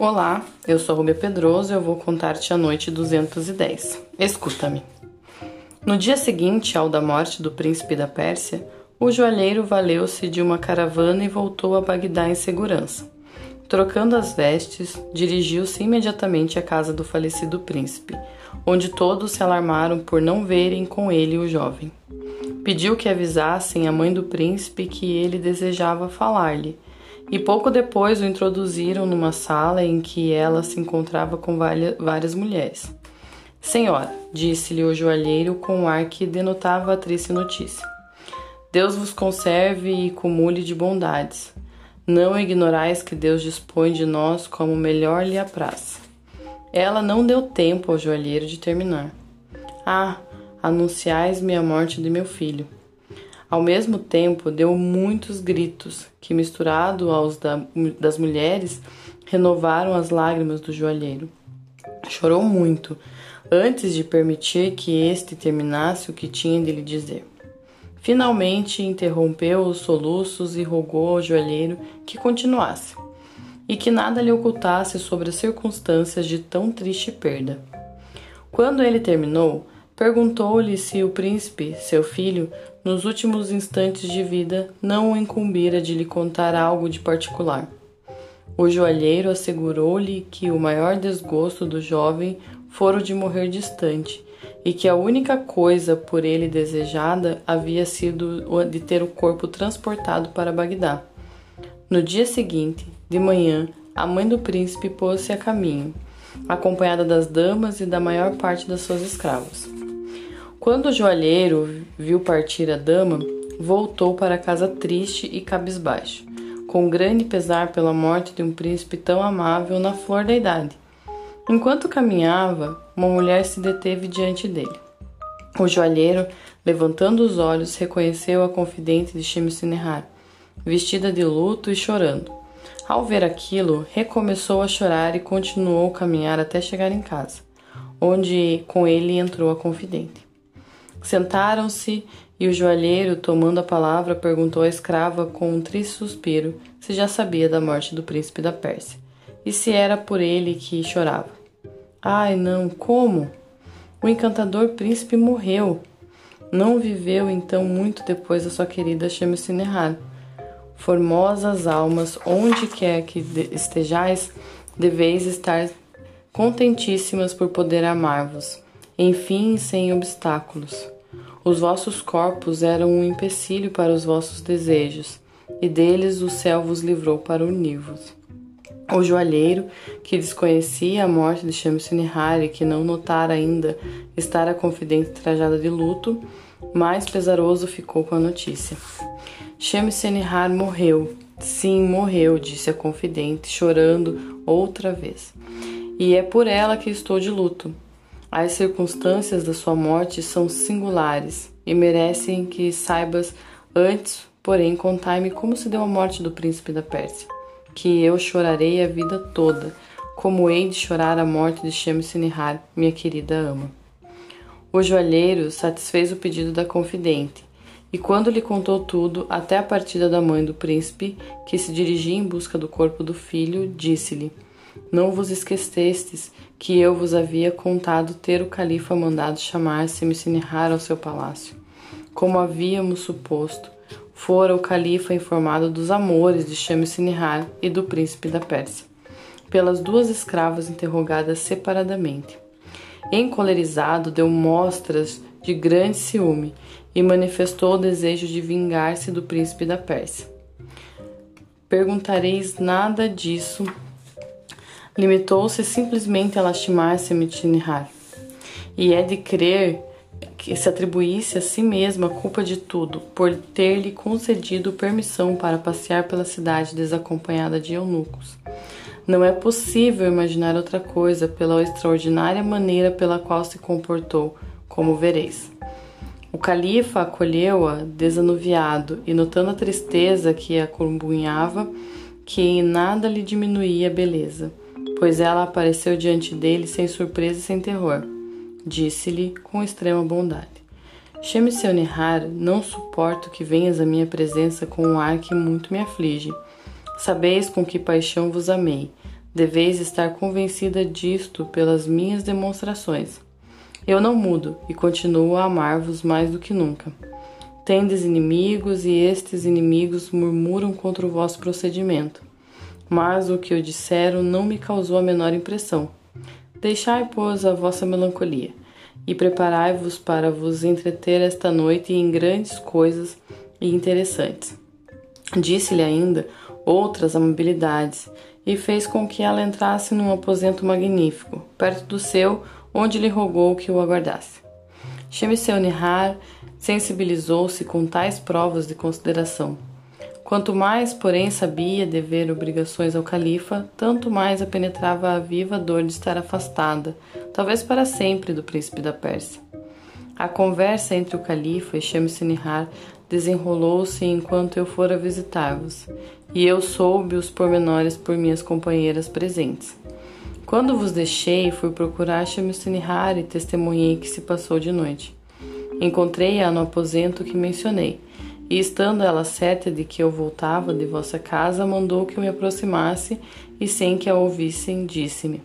Olá, eu sou Rubia Pedroso e eu vou contar-te a noite 210. Escuta-me. No dia seguinte ao da morte do príncipe da Pérsia, o joalheiro valeu-se de uma caravana e voltou a Bagdá em segurança. Trocando as vestes, dirigiu-se imediatamente à casa do falecido príncipe, onde todos se alarmaram por não verem com ele o jovem. Pediu que avisassem a mãe do príncipe que ele desejava falar-lhe, e pouco depois o introduziram numa sala em que ela se encontrava com várias mulheres. Senhora, disse-lhe o joalheiro com um ar que denotava a triste notícia. Deus vos conserve e cumule de bondades. Não ignorais que Deus dispõe de nós como melhor lhe apraz. Ela não deu tempo ao joalheiro de terminar. Ah, anunciais-me a morte de meu filho. Ao mesmo tempo, deu muitos gritos, que, misturado aos da, das mulheres, renovaram as lágrimas do joalheiro. Chorou muito, antes de permitir que este terminasse o que tinha de lhe dizer. Finalmente interrompeu os soluços e rogou ao joalheiro que continuasse, e que nada lhe ocultasse sobre as circunstâncias de tão triste perda. Quando ele terminou, perguntou-lhe se o príncipe, seu filho, nos últimos instantes de vida, não o incumbira de lhe contar algo de particular. O joalheiro assegurou-lhe que o maior desgosto do jovem fora o de morrer distante e que a única coisa por ele desejada havia sido de ter o corpo transportado para Bagdá. No dia seguinte, de manhã, a mãe do príncipe pôs-se a caminho, acompanhada das damas e da maior parte das suas escravas. Quando o joalheiro viu partir a dama, voltou para casa triste e cabisbaixo, com grande pesar pela morte de um príncipe tão amável na flor da idade. Enquanto caminhava, uma mulher se deteve diante dele. O joalheiro, levantando os olhos, reconheceu a confidente de Shemsinehar, vestida de luto e chorando. Ao ver aquilo, recomeçou a chorar e continuou a caminhar até chegar em casa, onde com ele entrou a confidente. Sentaram-se e o joalheiro, tomando a palavra, perguntou à escrava com um triste suspiro se já sabia da morte do príncipe da Pérsia e se era por ele que chorava. Ai, não, como? O encantador príncipe morreu. Não viveu então muito depois da sua querida Shemsinehar. Formosas almas, onde quer que estejais, deveis estar contentíssimas por poder amar-vos, enfim, sem obstáculos. Os vossos corpos eram um empecilho para os vossos desejos, e deles o céu vos livrou para unir-vos. O joalheiro, que desconhecia a morte de Shamsunihar e que não notara ainda estar a confidente trajada de luto, mais pesaroso ficou com a notícia. Shamsunihar morreu. Sim, morreu, disse a confidente, chorando outra vez. E é por ela que estou de luto. As circunstâncias da sua morte são singulares e merecem que saibas antes, porém, contai-me como se deu a morte do príncipe da Pérsia que eu chorarei a vida toda, como hei de chorar a morte de Shamsinihar, minha querida ama. O joalheiro satisfez o pedido da confidente, e quando lhe contou tudo, até a partida da mãe do príncipe, que se dirigia em busca do corpo do filho, disse-lhe: Não vos esquecestes que eu vos havia contado ter o califa mandado chamar Shamsinihar ao seu palácio, como havíamos suposto, fora o califa informado dos amores de Shamsinihar e do príncipe da Pérsia, pelas duas escravas interrogadas separadamente. Encolerizado, deu mostras de grande ciúme e manifestou o desejo de vingar-se do príncipe da Pérsia. Perguntareis nada disso. Limitou-se simplesmente a lastimar Shamsinihar. E é de crer que se atribuísse a si mesma a culpa de tudo, por ter-lhe concedido permissão para passear pela cidade desacompanhada de eunucos. Não é possível imaginar outra coisa pela extraordinária maneira pela qual se comportou, como vereis. O califa acolheu-a desanuviado e, notando a tristeza que a combunhava, que em nada lhe diminuía a beleza, pois ela apareceu diante dele sem surpresa e sem terror disse-lhe com extrema bondade. Chame-se Nihar, não suporto que venhas à minha presença com um ar que muito me aflige. Sabeis com que paixão vos amei. Deveis estar convencida disto pelas minhas demonstrações. Eu não mudo e continuo a amar-vos mais do que nunca. Tendes inimigos e estes inimigos murmuram contra o vosso procedimento. Mas o que eu disseram não me causou a menor impressão. Deixai, pois, a vossa melancolia e preparai-vos para vos entreter esta noite em grandes coisas e interessantes. Disse-lhe ainda outras amabilidades e fez com que ela entrasse num aposento magnífico, perto do seu, onde lhe rogou que o aguardasse. Shemseu Nihar sensibilizou-se com tais provas de consideração. Quanto mais, porém, sabia dever obrigações ao califa, tanto mais a penetrava a viva dor de estar afastada, talvez para sempre, do príncipe da Pérsia. A conversa entre o califa e Shams Nihar desenrolou-se enquanto eu fora visitar-vos, e eu soube os pormenores por minhas companheiras presentes. Quando vos deixei, fui procurar Shams Nihar e testemunhei que se passou de noite. Encontrei-a no aposento que mencionei e estando ela certa de que eu voltava de vossa casa, mandou que eu me aproximasse e, sem que a ouvissem, disse-me: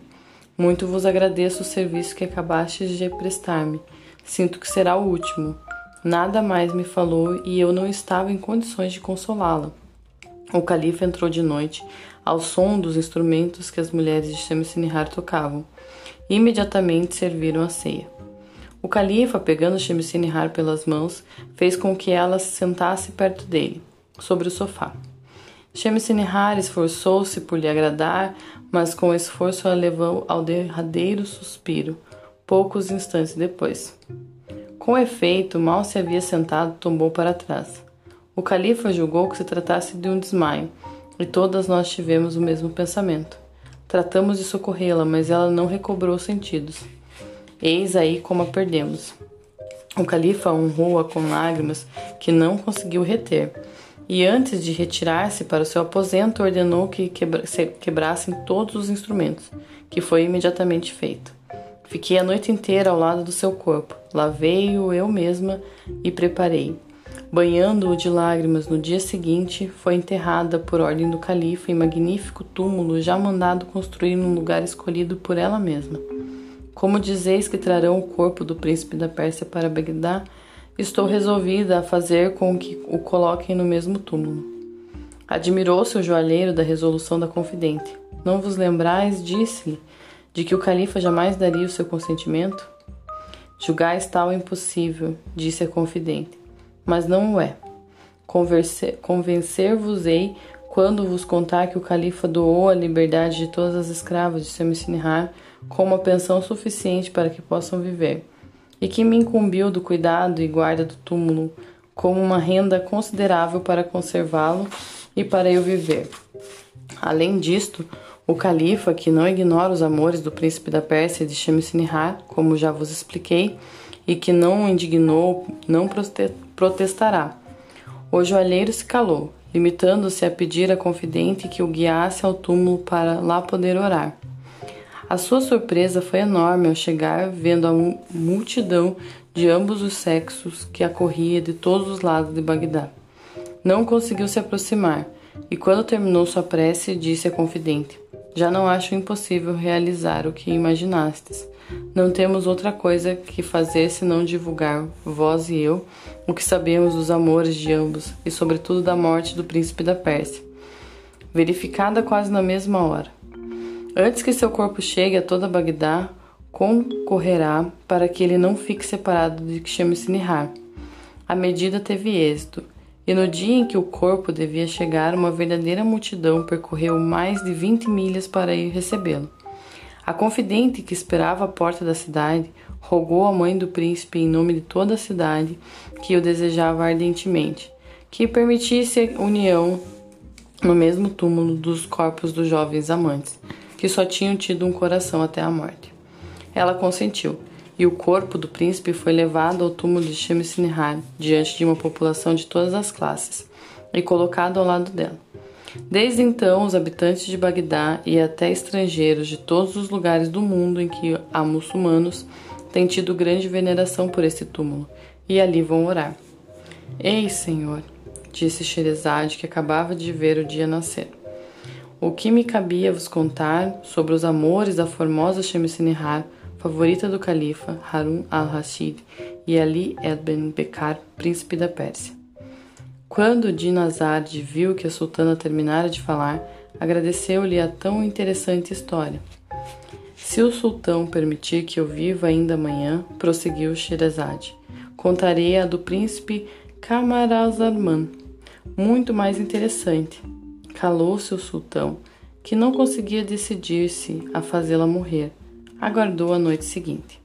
Muito vos agradeço o serviço que acabastes de prestar-me. Sinto que será o último. Nada mais me falou e eu não estava em condições de consolá-la. O califa entrou de noite, ao som dos instrumentos que as mulheres de Shamsinihar tocavam. Imediatamente serviram a ceia. O califa, pegando Shemsinihar pelas mãos, fez com que ela se sentasse perto dele, sobre o sofá. Shemsinihar esforçou-se por lhe agradar, mas com esforço a levou ao derradeiro suspiro, poucos instantes depois. Com efeito, mal se havia sentado, tombou para trás. O califa julgou que se tratasse de um desmaio, e todas nós tivemos o mesmo pensamento. Tratamos de socorrê-la, mas ela não recobrou sentidos. Eis aí como a perdemos. O califa honrou-a com lágrimas que não conseguiu reter, e antes de retirar-se para o seu aposento, ordenou que quebra quebrassem todos os instrumentos, que foi imediatamente feito. Fiquei a noite inteira ao lado do seu corpo, lavei-o eu mesma e preparei. Banhando-o de lágrimas no dia seguinte, foi enterrada por ordem do califa em magnífico túmulo já mandado construir num lugar escolhido por ela mesma. Como dizeis que trarão o corpo do príncipe da Pérsia para Bagdá, estou resolvida a fazer com que o coloquem no mesmo túmulo. Admirou-se o joalheiro da resolução da confidente. Não vos lembrais, disse-lhe, de que o califa jamais daria o seu consentimento? Julgais tal impossível, disse a confidente, mas não o é. Convencer-vos-ei quando vos contar que o califa doou a liberdade de todas as escravas de Semisinihar com uma pensão suficiente para que possam viver, e que me incumbiu do cuidado e guarda do túmulo como uma renda considerável para conservá-lo e para eu viver. Além disto, o califa, que não ignora os amores do príncipe da Pérsia de Shemsinihar, como já vos expliquei, e que não o indignou, não protestará. O joalheiro se calou, limitando-se a pedir à confidente que o guiasse ao túmulo para lá poder orar. A sua surpresa foi enorme ao chegar, vendo a multidão de ambos os sexos que acorria de todos os lados de Bagdá. Não conseguiu se aproximar, e quando terminou sua prece, disse à confidente: Já não acho impossível realizar o que imaginastes. Não temos outra coisa que fazer senão divulgar, vós e eu, o que sabemos dos amores de ambos e, sobretudo, da morte do príncipe da Pérsia, verificada quase na mesma hora. Antes que seu corpo chegue a toda Bagdá, concorrerá para que ele não fique separado de Shemsinihar. A medida teve êxito, e no dia em que o corpo devia chegar, uma verdadeira multidão percorreu mais de 20 milhas para ir recebê-lo. A confidente que esperava à porta da cidade rogou à mãe do príncipe, em nome de toda a cidade, que o desejava ardentemente, que permitisse a união no mesmo túmulo dos corpos dos jovens amantes que só tinham tido um coração até a morte. Ela consentiu, e o corpo do príncipe foi levado ao túmulo de Shemsinihar, diante de uma população de todas as classes, e colocado ao lado dela. Desde então, os habitantes de Bagdá e até estrangeiros de todos os lugares do mundo em que há muçulmanos têm tido grande veneração por esse túmulo, e ali vão orar. Ei, Senhor, disse Sherezade, que acabava de ver o dia nascer. O que me cabia vos contar sobre os amores da formosa Shamsinihar, favorita do califa Harun al-Rashid e Ali ibn Bekar, príncipe da Pérsia. Quando Dinazad viu que a sultana terminara de falar, agradeceu-lhe a tão interessante história. Se o sultão permitir que eu viva ainda amanhã, prosseguiu Sherazade, contarei a do príncipe Camaralzaman, muito mais interessante. Calou-se o sultão, que não conseguia decidir-se a fazê-la morrer. Aguardou a noite seguinte.